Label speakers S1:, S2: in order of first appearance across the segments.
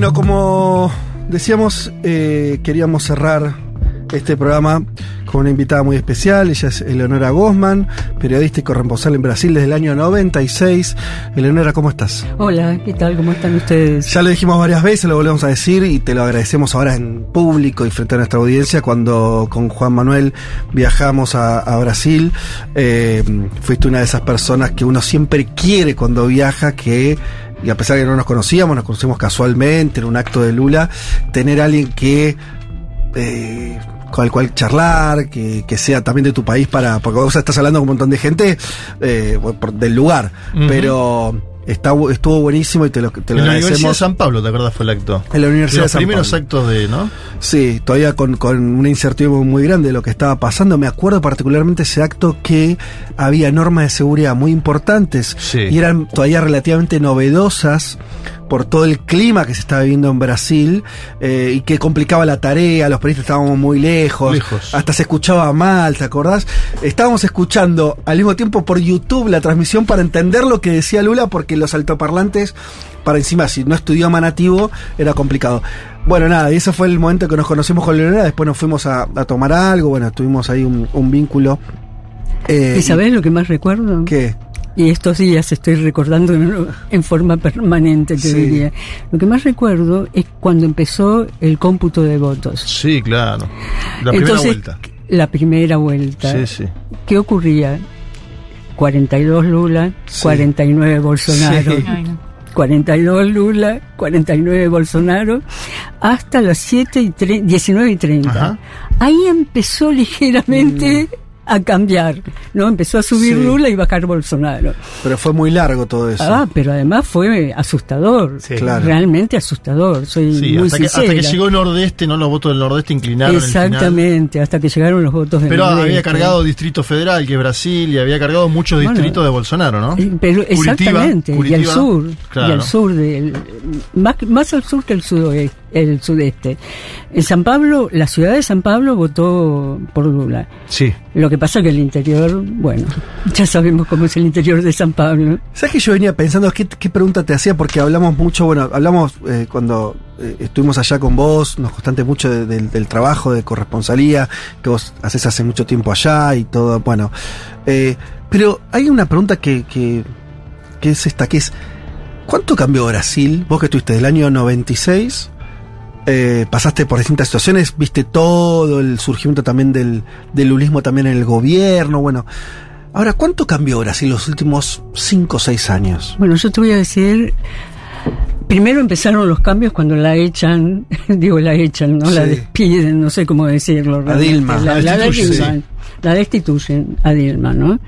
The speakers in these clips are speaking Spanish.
S1: Bueno, como decíamos, eh, queríamos cerrar este programa con una invitada muy especial. Ella es Eleonora Gosman, periodista y corresponsal en Brasil desde el año 96. Eleonora, ¿cómo estás?
S2: Hola, ¿qué tal? ¿Cómo están ustedes?
S1: Ya lo dijimos varias veces, lo volvemos a decir y te lo agradecemos ahora en público y frente a nuestra audiencia cuando con Juan Manuel viajamos a, a Brasil. Eh, fuiste una de esas personas que uno siempre quiere cuando viaja, que y a pesar de que no nos conocíamos, nos conocimos casualmente en un acto de Lula, tener a alguien que eh, con el cual charlar, que, que, sea también de tu país para, porque vos estás hablando con un montón de gente eh, por, del lugar, uh -huh. pero Está, estuvo buenísimo y te lo, te lo
S3: en la
S1: agradecemos.
S3: Universidad de San Pablo, ¿te acuerdas? Fue el acto.
S1: En la Universidad de,
S3: los
S1: San
S3: primeros
S1: Pablo.
S3: actos de, ¿no?
S1: Sí, todavía con, con una incertidumbre muy grande de lo que estaba pasando. Me acuerdo particularmente ese acto que había normas de seguridad muy importantes
S3: Sí.
S1: y eran todavía relativamente novedosas por todo el clima que se estaba viviendo en Brasil eh, y que complicaba la tarea, los periodistas estábamos muy lejos,
S3: Lejos.
S1: hasta se escuchaba mal, ¿te acordás? Estábamos escuchando al mismo tiempo por YouTube la transmisión para entender lo que decía Lula porque los altoparlantes, para encima, si no es tu idioma nativo, era complicado. Bueno, nada, y ese fue el momento que nos conocimos con Leonora, después nos fuimos a, a tomar algo, bueno, tuvimos ahí un, un vínculo. Eh,
S2: ¿Y sabés lo que más recuerdo?
S1: ¿Qué?
S2: Y estos días estoy recordando en forma permanente, te
S1: Sí.
S2: diría. Lo que más recuerdo es cuando empezó el cómputo de votos.
S3: Sí, claro. La primera
S2: Entonces,
S3: vuelta.
S2: La primera vuelta.
S3: Sí, sí.
S2: ¿Qué ocurría? 42 Lula,
S1: Sí.
S2: 49 Bolsonaro.
S1: Sí.
S2: 42 Lula, 49 Bolsonaro, hasta las 7 y tre- 19 y 30.
S3: Ajá.
S2: Ahí empezó ligeramente a cambiar, ¿no? Empezó a subir
S1: Sí.
S2: Lula y bajar Bolsonaro.
S1: Pero fue muy largo todo eso.
S2: Ah, pero además fue asustador,
S1: Sí. Claro.
S2: realmente asustador, soy
S3: Sí,
S2: muy
S3: hasta que, hasta que
S2: sincera.
S3: llegó el Nordeste, ¿no? Los votos del Nordeste inclinaron el final.
S2: Exactamente, hasta que llegaron los votos de
S3: Pero
S2: Nordeste.
S3: había cargado Distrito Federal, que es Brasil, y había cargado muchos
S2: Bueno,
S3: distritos de Bolsonaro, ¿no?
S2: Pero
S3: Curitiba,
S2: exactamente, y al sur, y al sur del, más, más al sur que el sudoeste, el sudeste. En San Pablo, la ciudad de San Pablo votó por Lula.
S3: Sí.
S2: Lo que pasa que el interior, bueno, ya sabemos cómo es el interior de San Pablo.
S1: ¿Sabes que yo venía pensando qué, pregunta te hacía? Porque hablamos mucho, bueno, hablamos eh, cuando eh, estuvimos allá con vos, nos contaste mucho de- del- trabajo de corresponsalía que vos haces hace mucho tiempo allá y todo, bueno. Eh, pero hay una pregunta que, que, que es esta, que es, ¿cuánto cambió Brasil? Vos que estuviste del año 96, eh, pasaste por distintas situaciones, viste todo el surgimiento también del, del lulismo también en el gobierno, bueno. Ahora, ¿cuánto cambió Brasil los últimos 5 o 6 años?
S2: Bueno, yo te voy a decir, primero empezaron los cambios cuando la echan, digo la echan, no la despiden, no sé cómo decirlo. realmente.
S1: Dilma,
S2: La,
S1: la
S2: la
S1: destituyen,
S2: destituyen, la destituyen a Dilma, ¿no?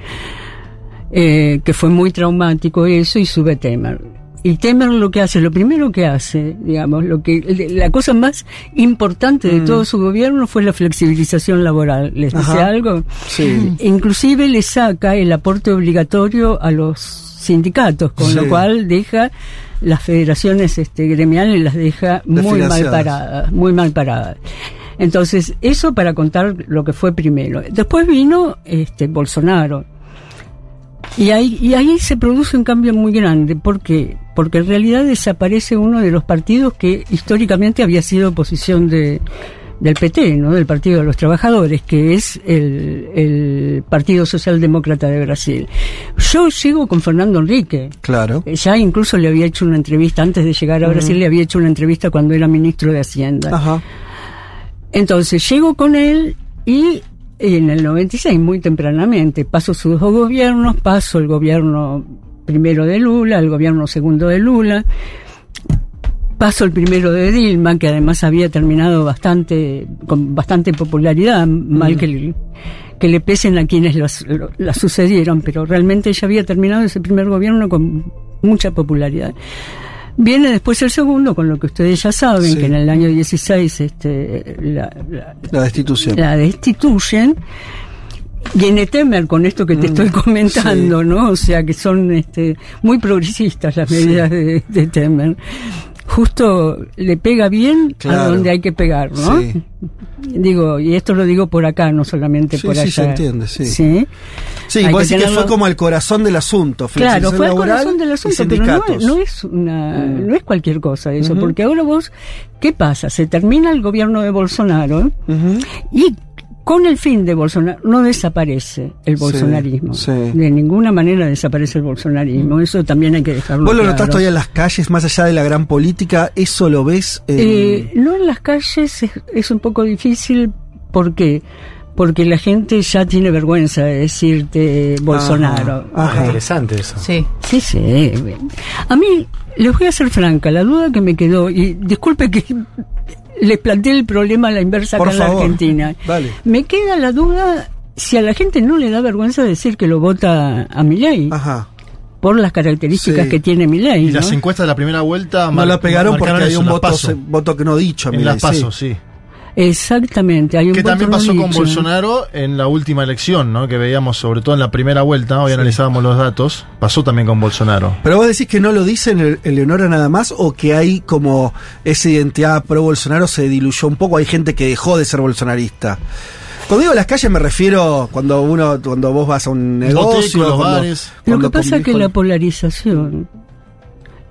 S2: Eh, que fue muy traumático eso y sube Temer. Y Temer lo que hace, lo primero que hace, digamos, lo que la cosa más importante de
S1: Mm.
S2: todo su gobierno fue la flexibilización laboral. ¿Les dice algo?
S1: Sí.
S2: Inclusive le saca el aporte obligatorio a los sindicatos, con
S1: Sí.
S2: lo cual deja las federaciones este, gremiales las deja muy mal paradas, muy mal paradas. Entonces, eso para contar lo que fue primero. Después vino este Bolsonaro. Y ahí, y ahí se produce un cambio muy grande. ¿Por qué? Porque en realidad desaparece uno de los partidos que históricamente había sido oposición de, del PT, ¿no? del Partido de los Trabajadores, que es el, el Partido Socialdemócrata de Brasil. Yo llego con Fernando Enrique.
S1: Claro.
S2: Eh, Ya incluso le había hecho una entrevista, antes de llegar a Brasil, le había hecho una entrevista cuando era ministro de Hacienda.
S1: Ajá.
S2: Entonces llego con él y en el 96, muy tempranamente, paso sus dos gobiernos, paso el gobierno primero de Lula, el gobierno segundo de Lula, paso el primero de Dilma, que además había terminado bastante, con bastante popularidad, mal que, le- que le pesen a quienes los- lo- la sucedieron, pero realmente ella había terminado ese primer gobierno con mucha popularidad. Viene después el segundo, con lo que ustedes ya saben, sí. que en el año 16 este, la, la,
S1: la, destitución.
S2: La destituyen. Viene Temer con esto que te mm, estoy comentando, sí. ¿no? O sea, que son este, muy progresistas las medidas sí. de, de, Temer. Justo le pega bien claro. a donde hay que pegar, ¿no? Sí. Digo, y esto lo digo por acá, no solamente por allá.
S1: Sí, se entiende, sí.
S2: Sí,
S1: sí vos decís que fue como el corazón del asunto.
S2: Claro, fue el corazón del asunto, pero no es, no es, una, mm. no es cualquier cosa eso, uh -huh. porque ahora vos, ¿qué pasa? Se termina el gobierno de Bolsonaro uh -huh. y con el fin de Bolsonaro no desaparece el bolsonarismo.
S1: Sí, sí.
S2: De ninguna manera desaparece el bolsonarismo. Eso también hay que dejarlo
S1: ¿Vos lo
S2: claro.
S1: notás todavía en las calles, más allá de la gran política? ¿Eso lo ves?
S2: Eh, no en las calles, es, es un poco difícil. ¿Por qué? Porque la gente ya tiene vergüenza de decirte Bolsonaro.
S4: Ajá, ajá. Interesante eso.
S2: Sí, sí, sí. A mí, les voy a ser franca, la duda que me quedó, y disculpe que les planteé el problema a la inversa
S1: Por
S2: acá
S1: favor.
S2: en la Argentina.
S1: Vale.
S2: Me queda la duda si a la gente no le da vergüenza decir que lo vota a Milei.
S1: Ajá.
S2: Por las características
S1: Sí.
S2: que tiene Milei.
S3: Y
S2: ¿no?
S3: las encuestas de la primera vuelta
S1: No la pegaron porque
S3: eso,
S1: un
S3: en
S1: voto, voto que no dicho.
S3: En
S1: Milei,
S3: las pasos, sí.
S2: Exactamente. Hay un
S3: Que también pasó con. Bolsonaro en la última elección, ¿no? Que veíamos sobre todo en la primera vuelta, hoy analizábamos los datos, pasó también con Bolsonaro.
S1: Pero vos decís que no lo dice en Eleonora nada más o que hay como esa identidad pro Bolsonaro se diluyó un poco, hay gente que dejó de ser bolsonarista. Cuando digo las calles me refiero cuando uno cuando vos vas a un negocio,
S3: los
S1: cuando-
S3: bares.
S2: Lo que pasa es que
S1: con-
S2: la polarización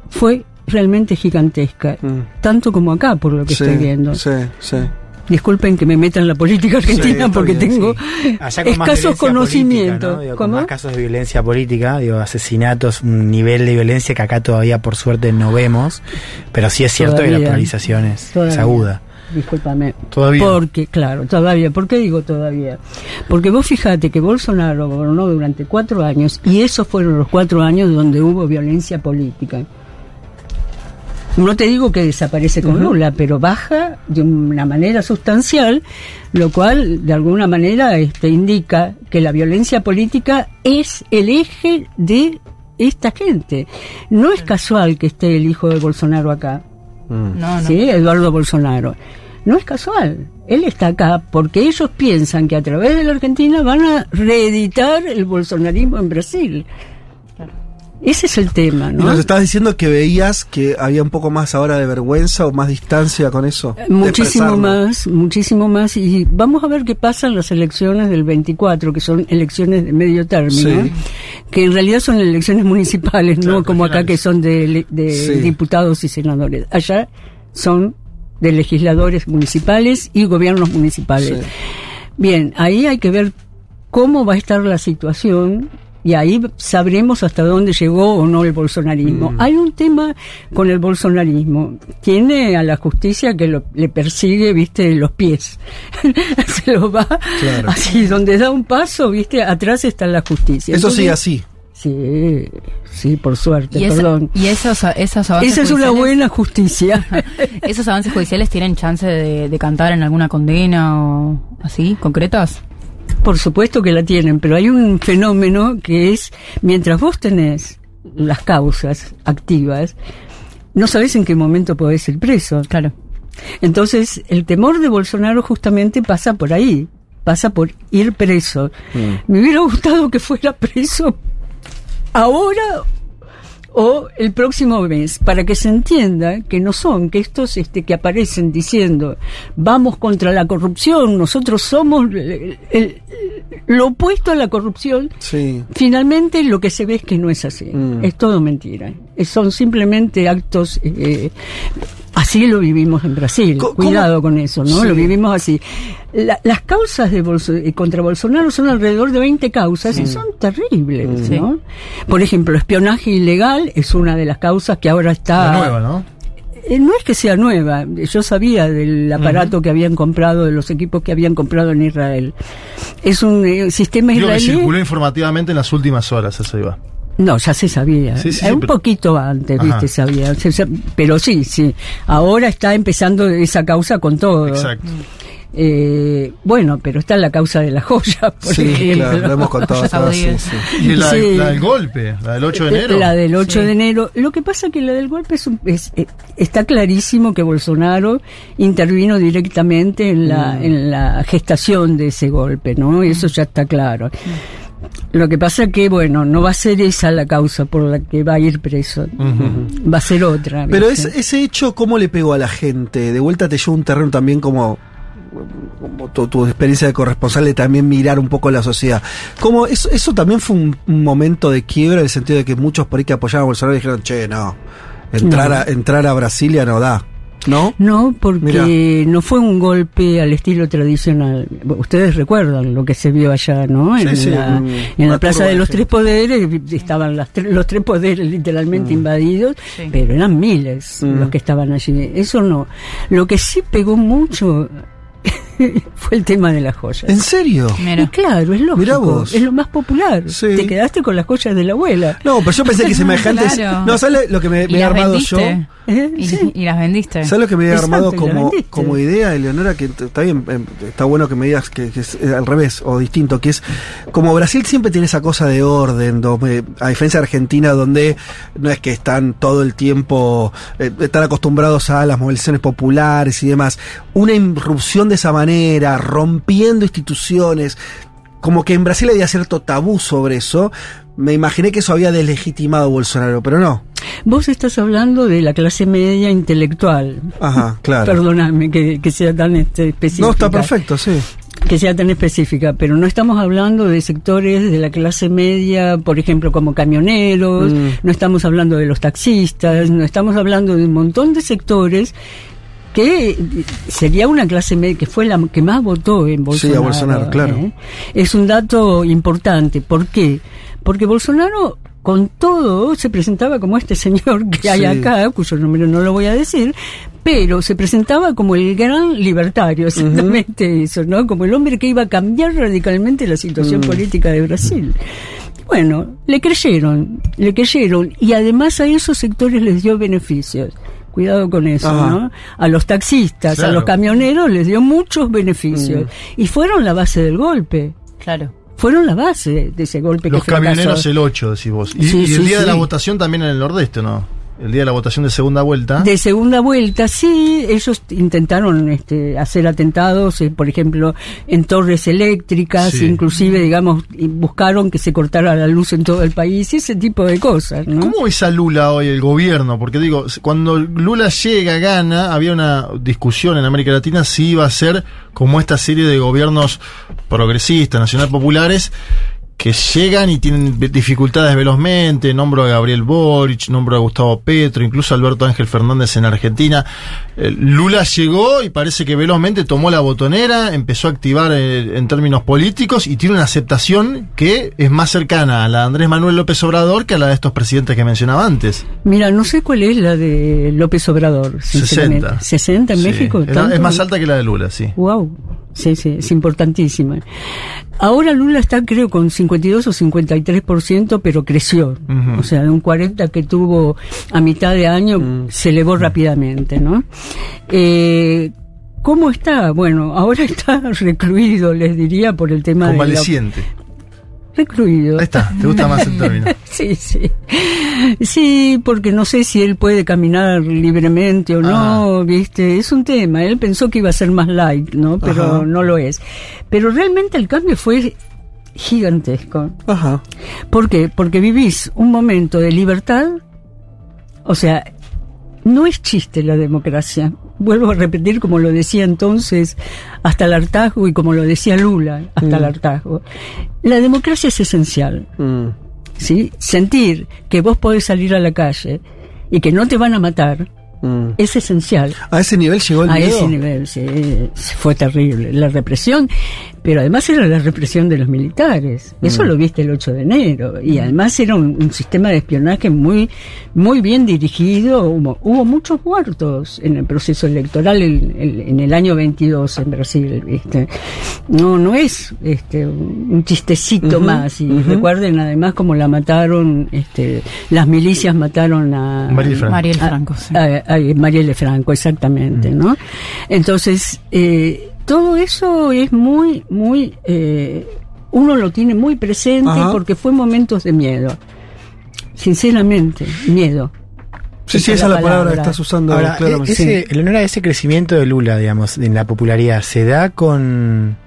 S2: fue realmente gigantesca,
S1: Mm.
S2: tanto como acá, por lo que
S1: Sí,
S2: estoy viendo.
S1: Sí, sí.
S2: Disculpen que me meta en la política argentina porque
S1: bien,
S2: tengo
S4: Allá con más
S2: escasos conocimientos.
S4: política, ¿no? Digo, con más casos de violencia política, digo, asesinatos, un nivel de violencia que acá todavía por suerte no vemos, pero sí es cierto que
S2: Todavía.
S4: la polarización es, es aguda.
S2: Discúlpame.
S3: Todavía.
S2: Porque, claro, todavía. ¿Por qué digo todavía? Porque vos fijate que Bolsonaro gobernó durante cuatro años y esos fueron los cuatro años donde hubo violencia política. No te digo que desaparece con Lula, pero baja de una manera sustancial, lo cual de alguna manera este, indica que la violencia política es el eje de esta gente. No es casual que esté el hijo de Bolsonaro acá.
S1: Mm.
S5: No, no.
S2: ¿sí? Eduardo Bolsonaro. No es casual. Él está acá porque ellos piensan que a través de la Argentina van a reeditar el bolsonarismo en Brasil. Ese es el tema,
S1: Y
S2: ¿no?
S1: nos estabas diciendo que veías que había un poco más ahora de vergüenza o más distancia con eso.
S2: Muchísimo más, muchísimo más. Y vamos a ver qué pasa en las elecciones del 24, que son elecciones de medio término,
S1: Sí.
S2: que en realidad son elecciones municipales,
S3: Claro,
S2: no como acá que son de, de
S1: Sí.
S2: diputados y senadores. Allá son de legisladores municipales y gobiernos municipales.
S1: Sí.
S2: Bien, ahí hay que ver cómo va a estar la situación y ahí sabremos hasta dónde llegó o no el bolsonarismo. Hay un tema con el bolsonarismo. Tiene a la justicia que lo- le persigue, viste, los pies. Se lo va
S1: Claro.
S2: así, donde da un paso, viste, atrás está la justicia.
S1: Eso sigue
S2: Entonces,
S1: así.
S2: Sí, sí, por suerte,
S5: Y, esa-
S2: perdón.
S5: y esos, esos avances
S2: Esa es una buena justicia.
S5: ¿Esos avances judiciales tienen chance de, de cantar en alguna condena o así, concretas?
S2: Por supuesto que la tienen, pero hay un fenómeno que es, mientras vos tenés las causas activas, no sabés en qué momento podés ir preso.
S5: Claro.
S2: Entonces, el temor de Bolsonaro justamente pasa por ahí, pasa por ir preso.
S1: Mm.
S2: Me hubiera gustado que fuera preso ahora o el próximo mes, para que se entienda que no son, que estos este, que aparecen diciendo vamos contra la corrupción, nosotros somos el- el- lo opuesto a la corrupción,
S1: Sí.
S2: finalmente lo que se ve es que no es así,
S1: Mm.
S2: es todo mentira, son simplemente actos, eh, así lo vivimos en Brasil, cuidado con eso, ¿no?
S1: Sí.
S2: Lo vivimos así. La- las causas de Bolso- eh, contra Bolsonaro son alrededor de 20 causas y son terribles,
S5: Sí.
S2: ¿no? Por ejemplo, espionaje ilegal es una de las causas que ahora está...
S3: La nueva, ¿no?
S2: Eh, no es que sea nueva, yo sabía del aparato que habían comprado, de los equipos que habían comprado en Israel. Es un eh, sistema
S3: que
S2: israelí.
S3: circuló informativamente en las últimas horas, eso iba.
S2: No, ya se sabía.
S3: Sí, sí,
S2: Eh,
S3: sí,
S2: un
S3: pero-
S2: poquito antes,
S3: Ajá.
S2: viste, sabía. Pero sí, sí. Ahora está empezando esa causa con todo.
S3: Exacto.
S2: Eh, bueno, pero está la causa de la joya, por
S1: Sí,
S2: ejemplo.
S1: claro, lo hemos contado todas, sí, sí.
S3: Y la,
S2: Sí.
S3: la del golpe, la del 8 de enero.
S2: La del 8
S5: Sí.
S2: de enero. Lo que pasa que la del golpe es, un- es- eh, está clarísimo que Bolsonaro intervino directamente en la,
S1: Mm.
S2: en la gestación de ese golpe, ¿no? Eso ya está claro. Lo que pasa que, bueno, no va a ser esa la causa por la que va a ir preso. Va a ser otra.
S1: Pero
S2: ¿viste?
S1: ese, hecho, ¿cómo le pegó a la gente? De vuelta te lleva a un terreno también como, como tu, tu experiencia de corresponsal de también mirar un poco la sociedad. Como eso, eso también fue un, un momento de quiebra en el sentido de que muchos por ahí que apoyaban a Bolsonaro dijeron, che, no, entrar,
S2: No.
S1: A, entrar a Brasilia no da. ¿No?
S2: No, porque
S1: Mirá.
S2: no fue un golpe al estilo tradicional. Ustedes recuerdan lo que se vio allá, ¿no? En,
S1: Sí, sí,
S2: la,
S1: un-
S2: en la Plaza de los. Tres Poderes, estaban las tre- los tres poderes literalmente invadidos,
S5: Sí.
S2: pero eran miles
S1: Mm.
S2: los que estaban allí. Eso no. Lo que sí pegó mucho fue el tema de las joyas.
S1: ¿En serio?
S2: Y
S5: Mira.
S2: claro, es lógico.
S1: Mirá vos.
S2: Es lo más popular.
S1: Sí.
S2: Te quedaste con las joyas de la abuela.
S1: No, pero yo pensé que semejantes.
S5: Claro.
S1: No, ¿sabes lo que me,
S5: ¿Y
S1: me he armado
S5: vendiste?
S1: yo?
S2: ¿Eh?
S5: Y,
S2: Sí.
S5: y las vendiste.
S1: ¿Sabes lo que me había
S2: Exacto,
S1: armado como, como idea, Eleonora? Que está bien, eh, está bueno que me digas que, que es eh, al revés o distinto, que es como Brasil siempre tiene esa cosa de orden, donde, a diferencia de Argentina, donde no es que están todo el tiempo, eh, están acostumbrados a las movilizaciones populares y demás. Una irrupción de esa manera, rompiendo instituciones, como que en Brasil había cierto tabú sobre eso. Me imaginé que eso había deslegitimado a Bolsonaro, pero no.
S2: Vos estás hablando de la clase media intelectual.
S1: Ajá, claro.
S2: Perdóname que, que sea tan este, específica.
S1: No, está perfecto, sí.
S2: Que sea tan específica, pero no estamos hablando de sectores de la clase media, por ejemplo, como camioneros,
S1: Mm.
S2: no estamos hablando de los taxistas, no estamos hablando de un montón de sectores que sería una clase media que fue la que más votó en Bolsonaro.
S1: Sí, a Bolsonaro, claro.
S2: ¿eh? Es un dato importante. ¿Por qué? Porque Bolsonaro con todo se presentaba como este señor que hay
S1: Sí.
S2: acá, cuyo nombre no lo voy a decir, pero se presentaba como el gran libertario, exactamente eso, ¿no? Como el hombre que iba a cambiar radicalmente la situación
S1: Mm.
S2: política de Brasil. Bueno, le creyeron, le creyeron, y además a esos sectores les dio beneficios. Cuidado con eso,
S1: Ajá.
S2: ¿no? A los taxistas, a los camioneros les dio muchos beneficios.
S1: Mm.
S2: Y fueron la base del golpe.
S5: Claro.
S2: Fueron la base de ese golpe
S3: Los
S2: que fracasó.
S3: camioneros el 8, decís vos. Y,
S2: Sí,
S3: y el
S2: sí,
S3: día de la votación también en el Nordeste, ¿no? El día de la votación de segunda vuelta.
S2: De segunda vuelta, sí, ellos intentaron este, hacer atentados, eh, por ejemplo, en torres eléctricas,
S3: Sí.
S2: inclusive, digamos, buscaron que se cortara la luz en todo el país y ese tipo de cosas, ¿no?
S3: ¿Cómo ves a Lula hoy, el gobierno? Porque digo, cuando Lula llega, gana, había una discusión en América Latina si iba a ser como esta serie de gobiernos progresistas, nacional populares, que llegan y tienen dificultades velozmente. Nombro a Gabriel Boric, nombro a Gustavo Petro, incluso a Alberto Ángel Fernández en Argentina. Eh, Lula llegó y parece que velozmente tomó la botonera, empezó a activar eh, en términos políticos y tiene una aceptación que es más cercana a la de Andrés Manuel López Obrador que a la de estos presidentes que mencionaba antes.
S2: Mira, no sé cuál es la de López Obrador, sinceramente.
S3: 60.
S2: 60 en
S3: Sí.
S2: México.
S3: Es más alta que la de Lula, sí.
S2: Wow. Sí, sí, es importantísima. Ahora Lula está creo con 52 o 53%, pero creció. O sea, de un 40 que tuvo a mitad de año
S1: Mm.
S2: se elevó rápidamente, ¿no? Eh, ¿Cómo está? Bueno, ahora está recluido, les diría, por el tema de... la-. Recluido.
S3: Ahí está, te gusta más el término.
S2: Sí, sí. Sí, porque no sé si él puede caminar libremente o no, ¿viste? Es un tema. Él pensó que iba a ser más light, ¿no? Pero
S1: Ajá.
S2: no lo es. Pero realmente el cambio fue gigantesco.
S1: Ajá.
S2: ¿Por qué? Porque vivís un momento de libertad. O sea, no es chiste la democracia. Vuelvo a repetir como lo decía entonces hasta el hartazgo y como lo decía Lula hasta el hartazgo. La democracia es esencial.
S1: Mm.
S2: ¿sí? Sentir que vos podés salir a la calle y que no te van a matar
S1: Mm.
S2: es esencial.
S1: A ese nivel llegó el
S2: A
S1: miedo.
S2: ese nivel, sí, fue terrible. La represión, pero además era la represión de los militares. Eso lo viste el 8 de enero. Y además era un, un sistema de espionaje muy, muy bien dirigido. Hubo, hubo muchos muertos en el proceso electoral en, en- en el año 22 en Brasil. ¿viste? No, no es este, un chistecito más. Y recuerden además como la mataron, este, las milicias mataron a
S3: Mariel Franco.
S5: Mariel Franco, sí.
S2: a- a Marielle Franco, exactamente, ¿no? Entonces, eh, todo eso es muy, muy, eh, uno lo tiene muy presente
S1: Ajá.
S2: porque fue momentos de miedo. Sinceramente, miedo.
S1: Sí, sí, esa es la palabra que estás usando
S4: Ahora,
S1: claramente.
S4: e- ese, el honor a ese crecimiento de Lula, digamos, en la popularidad, ¿se da con,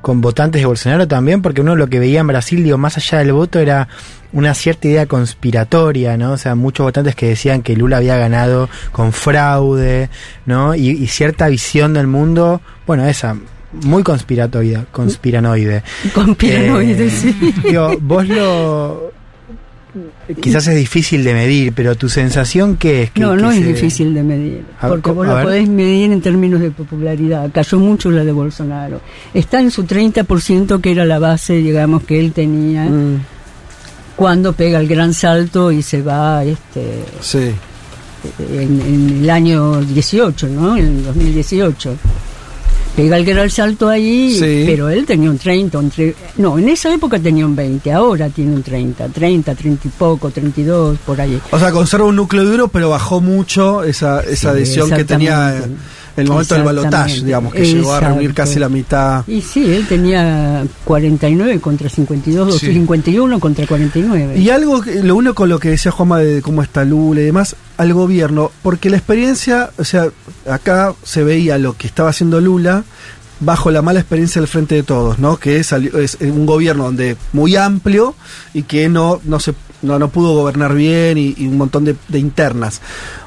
S4: con votantes de Bolsonaro también? Porque uno lo que veía en Brasil, digo, más allá del voto, era una cierta idea conspiratoria, ¿no? O sea, muchos votantes que decían que Lula había ganado con fraude, ¿no? Y, y cierta visión del mundo, bueno, esa, muy conspiratoide, conspiranoide.
S2: Con piranoides,
S4: Eh,
S2: sí.
S4: Digo, vos lo... Quizás es difícil de medir, pero tu sensación qué es? que-
S2: No,
S4: que
S2: no es
S4: se-
S2: difícil de medir,
S4: A-
S2: porque vos lo podés medir en términos de popularidad. Cayó mucho la de Bolsonaro. Está en su 30% que era la base, digamos, que él tenía
S1: Mm,
S2: cuando pega el gran salto y se va este,
S1: sí.
S2: en, en el año 18, ¿no? En el 2018. Pega el gran salto ahí,
S1: Sí.
S2: pero él tenía un 30, un tre- no, en esa época tenía un 20, ahora tiene un 30, 30, 30 y poco, 32, por ahí.
S1: O sea, conserva un núcleo duro, pero bajó mucho esa, esa
S2: Sí,
S1: adhesión que tenía el momento del balotaje, digamos, que llegó a reunir casi la mitad.
S2: Y sí, él tenía 49 contra 52, o
S1: Sí.
S2: 51 contra 49.
S1: Y algo, lo uno con lo que decía Juanma de cómo está Lula y demás, al gobierno, porque la experiencia, o sea, acá se veía lo que estaba haciendo Lula bajo la mala experiencia del frente de todos, ¿no? Que es, es un gobierno donde muy amplio y que no, no se no, no pudo gobernar bien y, un montón de, de internas.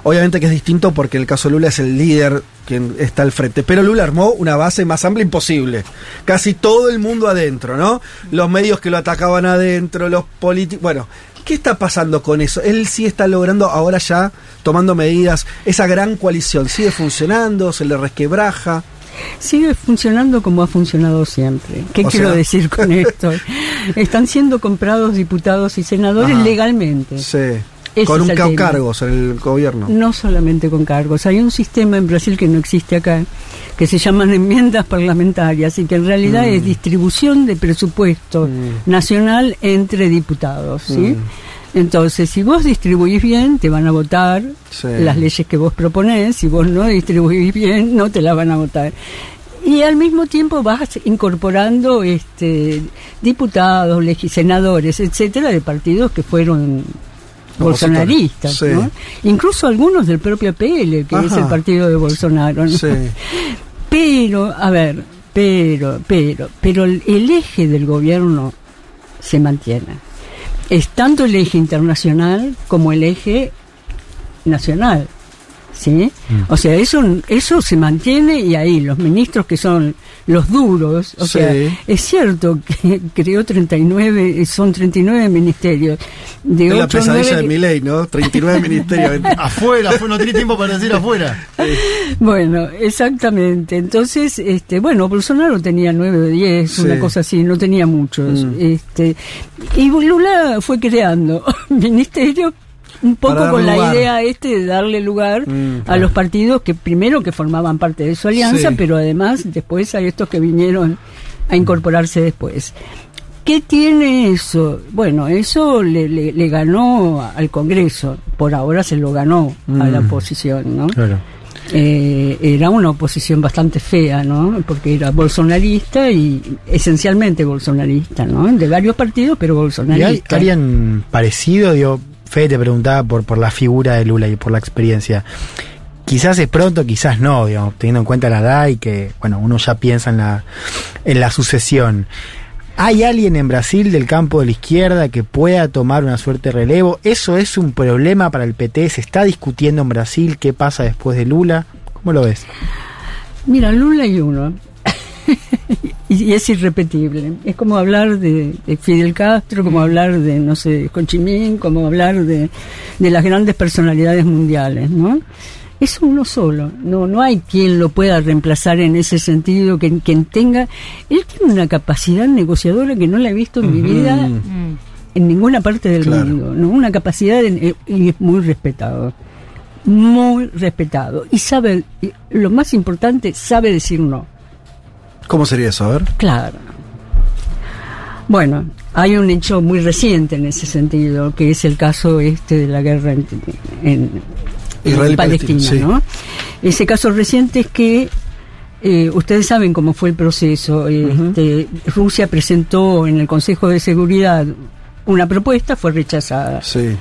S1: Obviamente que es distinto porque en el caso de Lula es el líder quien está al frente, pero Lula armó una base más amplia imposible. Casi todo el mundo adentro, ¿no? Los medios que lo atacaban adentro, los políticos, bueno, ¿Qué está pasando con eso? Él sí está logrando ahora ya tomando medidas. Esa gran coalición sigue funcionando, se le resquebraja.
S2: Sigue funcionando como ha funcionado siempre. ¿Qué
S1: O
S2: quiero
S1: sea-
S2: decir con esto? Están siendo comprados diputados y senadores
S1: Ajá.
S2: legalmente.
S1: Sí.
S2: Ese
S1: con un
S2: tema.
S1: cargos en el gobierno.
S2: No solamente con cargos. Hay un sistema en Brasil que no existe acá, que se llaman enmiendas parlamentarias y que en realidad
S1: Mm.
S2: es distribución de presupuesto nacional entre diputados. ¿sí?
S1: Mm.
S2: Entonces, si vos distribuís bien, te van a votar
S1: Sí.
S2: las leyes que vos proponés. Si vos no distribuís bien, no te las van a votar. Y al mismo tiempo vas incorporando este, diputados, senadores, etcétera, de partidos que fueron bolsonaristas,
S1: Sí.
S2: ¿no? Incluso algunos del propio PL, que es el partido de Bolsonaro. ¿no?
S1: Sí.
S2: Pero, a ver, pero, pero, pero el eje del gobierno se mantiene. Es tanto el eje internacional como el eje nacional. ¿Sí? O sea, eso, eso se mantiene y ahí los ministros que son los duros, o
S1: Sí.
S2: sea, es cierto que creó 39, son 39 ministerios. De
S1: Es la pesadilla
S2: nueve
S1: de mi ley, ¿no? 39 ministerios.
S3: Afuera, afuera, no tiene tiempo para decir afuera.
S2: Bueno, exactamente. Entonces, este, bueno, Bolsonaro tenía nueve o diez,
S1: Sí.
S2: una cosa así, no tenía muchos.
S1: Mm.
S2: Este, y Lula fue creando ministerios un poco con la idea este de darle lugar
S1: Mm,
S2: a los partidos que primero que formaban parte de su alianza,
S1: Sí.
S2: pero además después hay estos que vinieron a incorporarse después. ¿Qué tiene eso? Bueno, eso le, le- le ganó al Congreso, por ahora se lo ganó a la
S1: Mm.
S2: oposición, ¿no?
S4: Claro.
S2: eh, era una oposición bastante fea, ¿no? Porque era bolsonarista y esencialmente bolsonarista, ¿no? De varios partidos, pero
S4: ¿Y hay
S2: bolsonarista.
S4: parecido? Digo, Fede te preguntaba por, por la figura de Lula y por la experiencia. Quizás es pronto, quizás no, digamos, teniendo en cuenta la edad y que, bueno, uno ya piensa en la, en la sucesión. ¿Hay alguien en Brasil del campo de la izquierda que pueda tomar una suerte de relevo? ¿Eso es un problema para el PT? ¿Se está discutiendo en Brasil qué pasa después de Lula? ¿Cómo lo ves?
S2: Mira, Lula y uno. Y, y es irrepetible. Es como hablar de, de Fidel Castro, como hablar de, no sé, Ho Chi Minh, como hablar de, de las grandes personalidades mundiales, ¿no? Es uno solo, no no hay quien lo pueda reemplazar en ese sentido, que quien tenga... Él tiene una capacidad negociadora que no la he visto en mi vida
S5: Mm.
S2: en ninguna parte del
S1: Claro.
S2: mundo, ¿no? Una capacidad de- eh, y es muy respetado. Muy respetado. Y sabe, y lo más importante, sabe decir no.
S1: ¿Cómo sería eso? A ver.
S2: Claro. Bueno, hay un hecho muy reciente en ese sentido, que es el caso este de la guerra en,
S1: Israel
S2: Palestina,
S1: Palestina, sí.
S2: ¿no? Ese caso reciente es que eh, ustedes saben cómo fue el proceso. Este, Rusia presentó en el Consejo de Seguridad una propuesta, fue rechazada.
S1: Sí.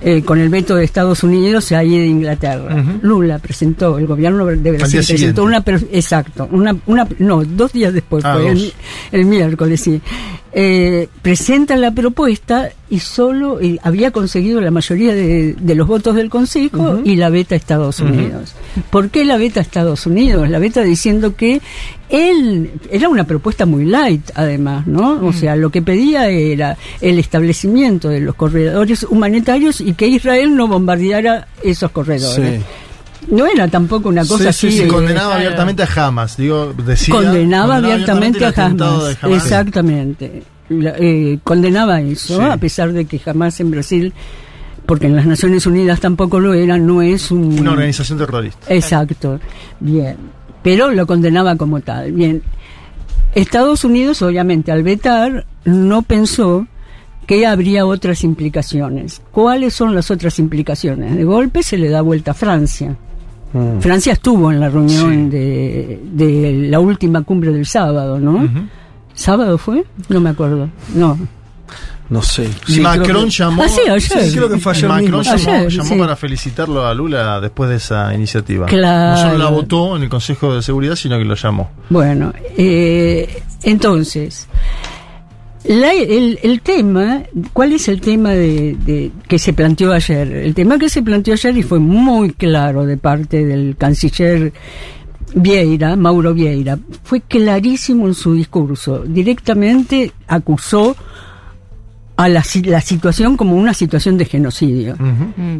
S2: Eh, con el veto de Estados Unidos y ahí de Inglaterra. Lula presentó, el gobierno de Brasil presentó una, exacto, una, una, no, dos días después,
S3: Ah,
S2: fue el,
S3: dos.
S2: el miércoles, sí. Eh, presenta la propuesta y solo y había conseguido la mayoría de, de los votos del Consejo y la veta a Estados Unidos. ¿Por qué la veta a Estados Unidos? La veta diciendo que él era una propuesta muy light, además, ¿no? O sea, lo que pedía era el establecimiento de los corredores humanitarios y que Israel no bombardeara esos corredores.
S1: Sí.
S2: No era tampoco una cosa
S1: Sí, sí,
S2: así.
S1: sí,
S2: de-
S3: condenaba abiertamente a Hamas, digo, decía.
S2: condenaba abiertamente a Hamas. Exactamente. La- eh, condenaba eso,
S3: Sí.
S2: a pesar de que jamás en Brasil, porque en las Naciones Unidas tampoco lo era, no es un...
S3: Una organización terrorista.
S2: Exacto. Bien. Pero lo condenaba como tal. Bien. Estados Unidos, obviamente, al vetar, no pensó que habría otras implicaciones. ¿Cuáles son las otras implicaciones? De golpe se le da vuelta a Francia.
S1: Mm.
S2: Francia estuvo en la reunión
S3: Sí.
S2: de, de la última cumbre del sábado, ¿no? ¿Sábado fue? No me acuerdo. No.
S1: No sé. Sí,
S3: Macron
S1: que-
S3: llamó.
S2: Ah, sí, ayer.
S1: Sí, creo que fue ayer
S3: Macron
S1: mismo.
S3: llamó,
S2: Ayer,
S3: llamó
S2: sí.
S3: para felicitarlo a Lula después de esa iniciativa.
S2: Claro.
S3: No solo la votó en el Consejo de Seguridad, sino que lo llamó.
S2: Bueno, eh, entonces, la- el, el tema, ¿cuál es el tema de, de- que se planteó ayer? El tema que se planteó ayer y fue muy claro de parte del canciller Vieira, Mauro Vieira, fue clarísimo en su discurso. Directamente acusó a la, la situación como una situación de genocidio.
S5: Mm.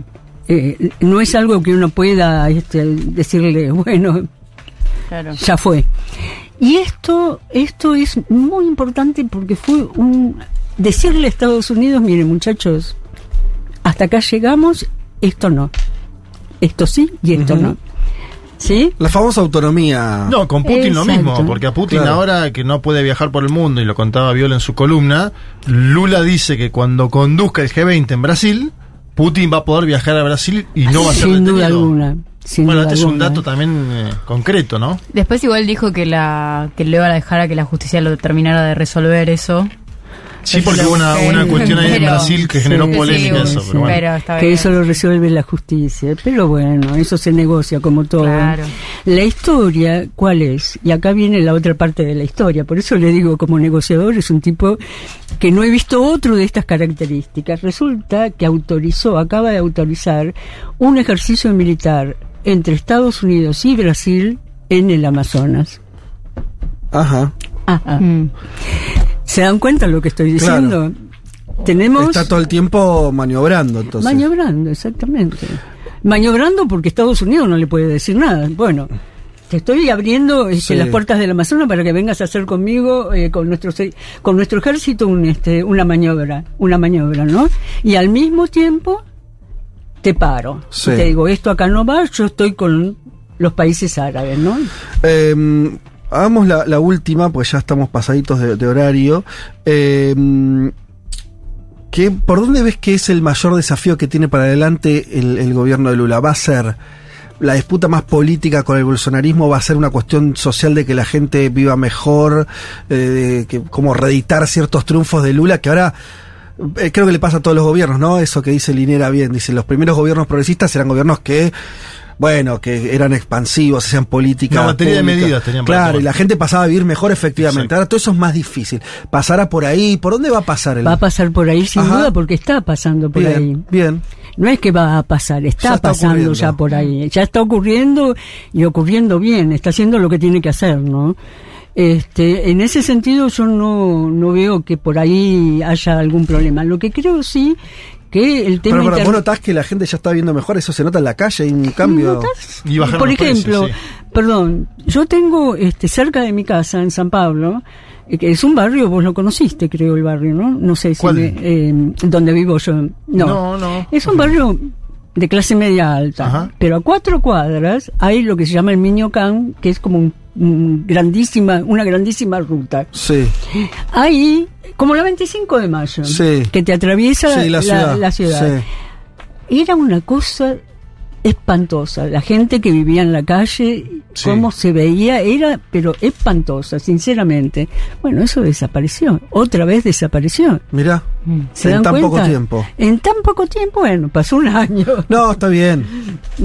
S2: Eh, no es algo que uno pueda este, decirle, bueno,
S5: Claro.
S2: ya fue. Y esto, esto es muy importante porque fue un decirle a Estados Unidos, miren muchachos, hasta acá llegamos, esto no. Esto sí y esto no. ¿Sí?
S1: La famosa autonomía.
S3: No, con Putin lo mismo, porque a Putin
S1: Claro.
S3: ahora que no puede viajar por el mundo, y lo contaba Viola en su columna, Lula dice que cuando conduzca el G20 en Brasil, Putin va a poder viajar a Brasil y no va a ser
S2: Sin duda alguna. Sin
S3: bueno, este es un dato también eh, concreto, ¿no?
S5: Después igual dijo que la que le iba a dejar a que la justicia lo terminara de resolver eso.
S3: Sí, porque hubo una, una cuestión ahí en
S5: Pero-
S3: Brasil que generó
S2: Sí,
S3: polémica
S5: sí,
S3: eso,
S2: sí,
S3: pero bueno.
S5: pero
S2: que eso lo resuelve la justicia. Pero bueno, eso se negocia como todo.
S5: Claro.
S2: La historia, ¿cuál es? Y acá viene la otra parte de la historia. Por eso le digo, como negociador, es un tipo que no he visto otro de estas características. Resulta que autorizó, acaba de autorizar un ejercicio militar entre Estados Unidos y Brasil en el Amazonas.
S1: Ajá.
S2: Ajá.
S5: Mm.
S2: ¿Se dan cuenta lo que estoy diciendo? Tenemos...
S1: Está todo el tiempo maniobrando, entonces.
S2: Maniobrando, exactamente. Maniobrando porque Estados Unidos no le puede decir nada. Bueno, te estoy abriendo
S1: Sí.
S2: las puertas del Amazonas para que vengas a hacer conmigo, eh, con nuestro con nuestro ejército, un, este, una maniobra, una maniobra, ¿no? Y al mismo tiempo te paro.
S1: Sí.
S2: Y te digo, esto acá no va, yo estoy con los países árabes, ¿no?
S1: Eh, hagamos la, la última, pues ya estamos pasaditos de, de horario. Eh, ¿qué- ¿Por dónde ves que es el mayor desafío que tiene para adelante el, el gobierno de Lula? ¿Va a ser la disputa más política con el bolsonarismo? ¿Va a ser una cuestión social de que la gente viva mejor? Eh, que, como reeditar ciertos triunfos de Lula que ahora... eh, Creo que le pasa a todos los gobiernos, ¿no? Eso que dice Linera bien. Dice, los primeros gobiernos progresistas eran gobiernos que bueno, que eran expansivos, hacían política.
S3: Una batería de medidas tenían
S1: Claro, y la gente pasaba a vivir mejor efectivamente.
S3: Exacto.
S1: Ahora todo eso es más difícil. Pasará por ahí. ¿Por dónde va a pasar el
S2: Va a pasar por ahí sin
S1: Ajá.
S2: duda porque está pasando por ahí.
S1: Bien, bien.
S2: No es que va a pasar, está,
S1: Ya está
S2: pasando
S1: ocurriendo.
S2: ya por ahí. Ya está ocurriendo y ocurriendo bien, está haciendo lo que tiene que hacer, ¿no? Este, en ese sentido yo no, no veo que por ahí haya algún problema. Lo que creo sí que el tema
S1: Pero, pero vos notás que la gente ya está viendo mejor, eso se nota en la calle, hay un cambio.
S2: ¿Notas?
S3: Y
S2: Por
S3: los
S2: ejemplo,
S3: precios,
S2: perdón, yo tengo este cerca de mi casa en San Pablo, eh, que es un barrio, vos lo conociste, creo el barrio, ¿no? No sé si
S3: ¿Cuál?
S2: me- eh, donde vivo yo. No,
S3: No, no.
S2: Es un barrio de clase media alta,
S3: Ajá.
S2: pero a cuatro cuadras hay lo que se llama el Miñocán, que es como un grandísima, una grandísima ruta.
S1: Sí.
S2: Ahí, como la 25 de mayo,
S1: Sí.
S2: que te atriesa
S1: Sí, la ciudad.
S2: la ciudad.
S1: Sí.
S2: Era una cosa espantosa. La gente que vivía en la calle,
S3: Sí.
S2: cómo se veía, era, pero espantosa, sinceramente. Bueno, eso desapareció. Otra vez desapareció.
S1: Mirá,
S2: ¿Se
S1: en
S2: dan
S1: tan
S2: cuenta?
S1: poco tiempo.
S2: En tan poco tiempo, bueno, pasó un año.
S1: No, está bien.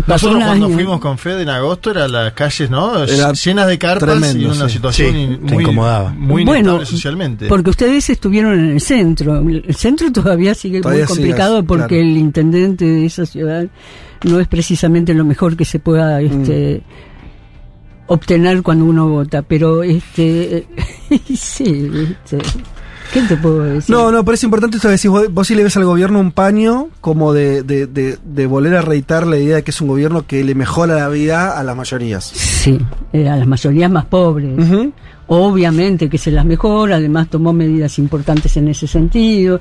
S2: Pasó
S3: Nosotros cuando
S2: año.
S3: fuimos con Fede en agosto eran las calles, ¿no?
S1: Era
S3: Llenas de carpas
S1: tremendo,
S3: y una
S1: sí.
S3: situación
S4: Sí,
S3: muy,
S4: incomodaba.
S3: muy
S2: Bueno,
S3: socialmente.
S2: Porque ustedes estuvieron en el centro. El centro todavía sigue
S1: Todavía
S2: muy complicado porque
S1: claro.
S2: el intendente de esa ciudad no es precisamente lo mejor que se pueda este, obtener cuando uno vota. Pero, este, sí, este, ¿qué te puedo decir?
S1: No, no, pero es importante esto que decís, vos, vos sí le ves al gobierno un paño como de, de, de, de volver a reitar la idea de que es un gobierno que le mejora la vida a las mayorías.
S2: Sí, eh, a las mayorías más pobres. Obviamente que se las mejora, además tomó medidas importantes en ese sentido.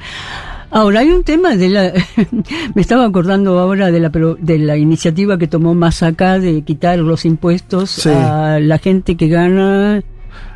S2: Ahora, hay un tema de la... me estaba acordando ahora de la, pro- de la iniciativa que tomó más acá de quitar los impuestos
S1: Sí.
S2: a la gente que gana...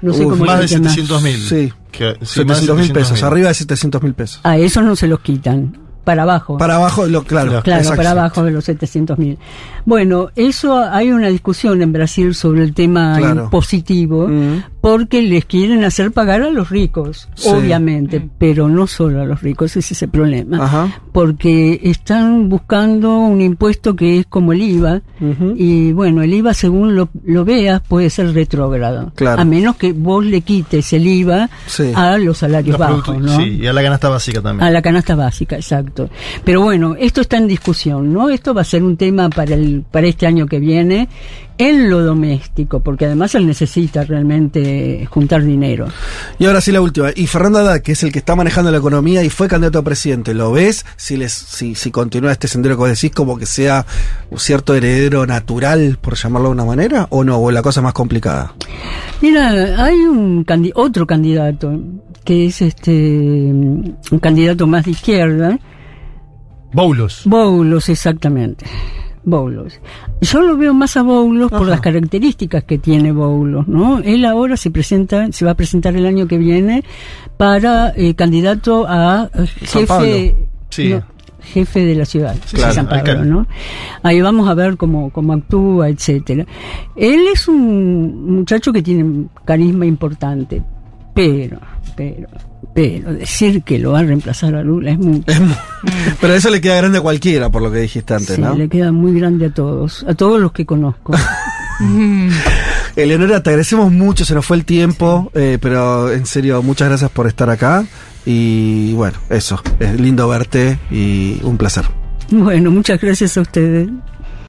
S2: No sé
S1: Uf,
S2: cómo
S3: más de
S2: se llama.
S3: 700 mil.
S1: Sí.
S3: Que- sí, más de
S1: 700 mil pesos,
S3: 700.000.
S1: arriba de 700 mil pesos.
S2: A eso no se los quitan, para abajo.
S1: Para abajo, lo, claro.
S2: Claro,
S1: exacto.
S2: para abajo de los 700 mil. Bueno, eso hay una discusión en Brasil sobre el tema
S1: Claro.
S2: impositivo,
S1: Mm.
S2: Porque les quieren hacer pagar a los ricos,
S1: Sí.
S2: obviamente, pero no solo a los ricos, ese es el problema.
S1: Ajá.
S2: Porque están buscando un impuesto que es como el IVA, y bueno, el IVA según lo, lo veas puede ser retrógrado,
S1: Claro.
S2: a menos que vos le quites el IVA
S1: Sí.
S2: a los salarios
S3: Los
S2: bajos, ¿no?
S3: Sí, y a la canasta básica también.
S2: A la canasta básica, exacto. Pero bueno, esto está en discusión, ¿no? Esto va a ser un tema para el para este año que viene en lo doméstico, porque además él necesita realmente juntar dinero.
S1: Y ahora sí la última. Y Fernando Haddad, que es el que está manejando la economía y fue candidato a presidente, ¿lo ves? Si les, si, si continúa este sendero que vos decís, como que sea un cierto heredero natural, por llamarlo de una manera, o no, o la cosa más complicada.
S2: Mira, hay un candi- otro candidato que es este un candidato más de izquierda,
S3: Boulos.
S2: Boulos exactamente. Boulos. Yo lo veo más a Boulos por las características que tiene Boulos, ¿no? Él ahora se presenta, se va a presentar el año que viene para eh, eh, a eh, jefe,
S3: Sí.
S2: no, jefe de la ciudad
S3: Sí,
S2: de
S3: claro,
S2: San Pablo. ¿no? Ahí vamos a ver cómo, cómo actúa, etcétera. Él es un muchacho que tiene carisma importante, pero, pero, pero decir que lo va a reemplazar a Lula es mucho.
S1: Es mu- Pero eso le queda grande a cualquiera, por lo que dijiste antes,
S2: Sí,
S1: ¿no?
S2: le queda muy grande a todos, a todos los que conozco.
S1: Eleonora, te agradecemos mucho, se nos fue el tiempo, eh, pero en serio, muchas gracias por estar acá. Y bueno, eso, es lindo verte y un placer.
S2: bueno, muchas gracias a ustedes.